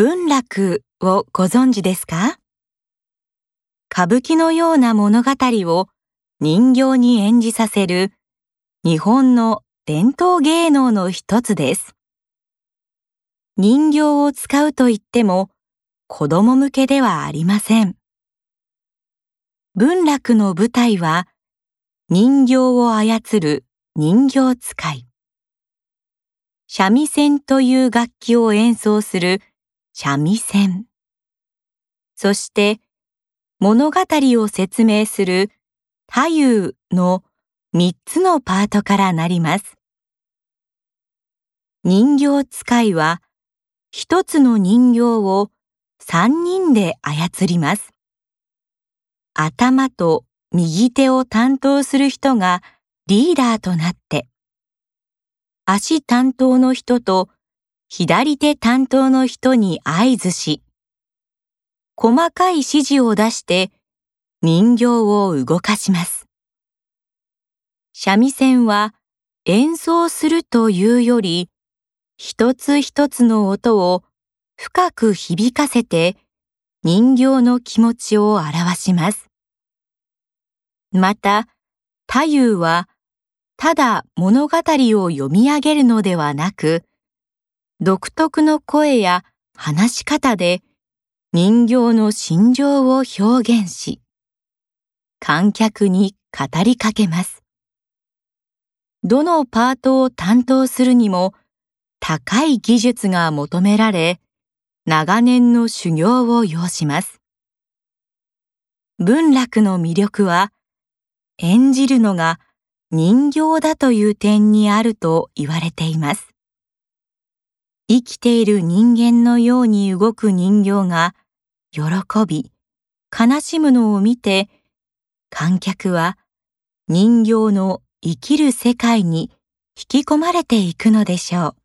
文楽をご存知ですか？歌舞伎のような物語を人形に演じさせる日本の伝統芸能の一つです。人形を使うと言っても子供向けではありません。文楽の舞台は人形を操る人形使い。三味線という楽器を演奏する三味線。そして物語を説明する太夫の三つのパートからなります。人形使いは一つの人形を三人で操ります。頭と右手を担当する人がリーダーとなって、足担当の人と左手担当の人に合図し、細かい指示を出して人形を動かします。三味線は演奏するというより、一つ一つの音を深く響かせて人形の気持ちを表します。また、太夫はただ物語を読み上げるのではなく、独特の声や話し方で人形の心情を表現し、観客に語りかけます。どのパートを担当するにも高い技術が求められ、長年の修行を要します。文楽の魅力は、演じるのが人形だという点にあると言われています。生きている人間のように動く人形が喜び、悲しむのを見て、観客は人形の生きる世界に引き込まれていくのでしょう。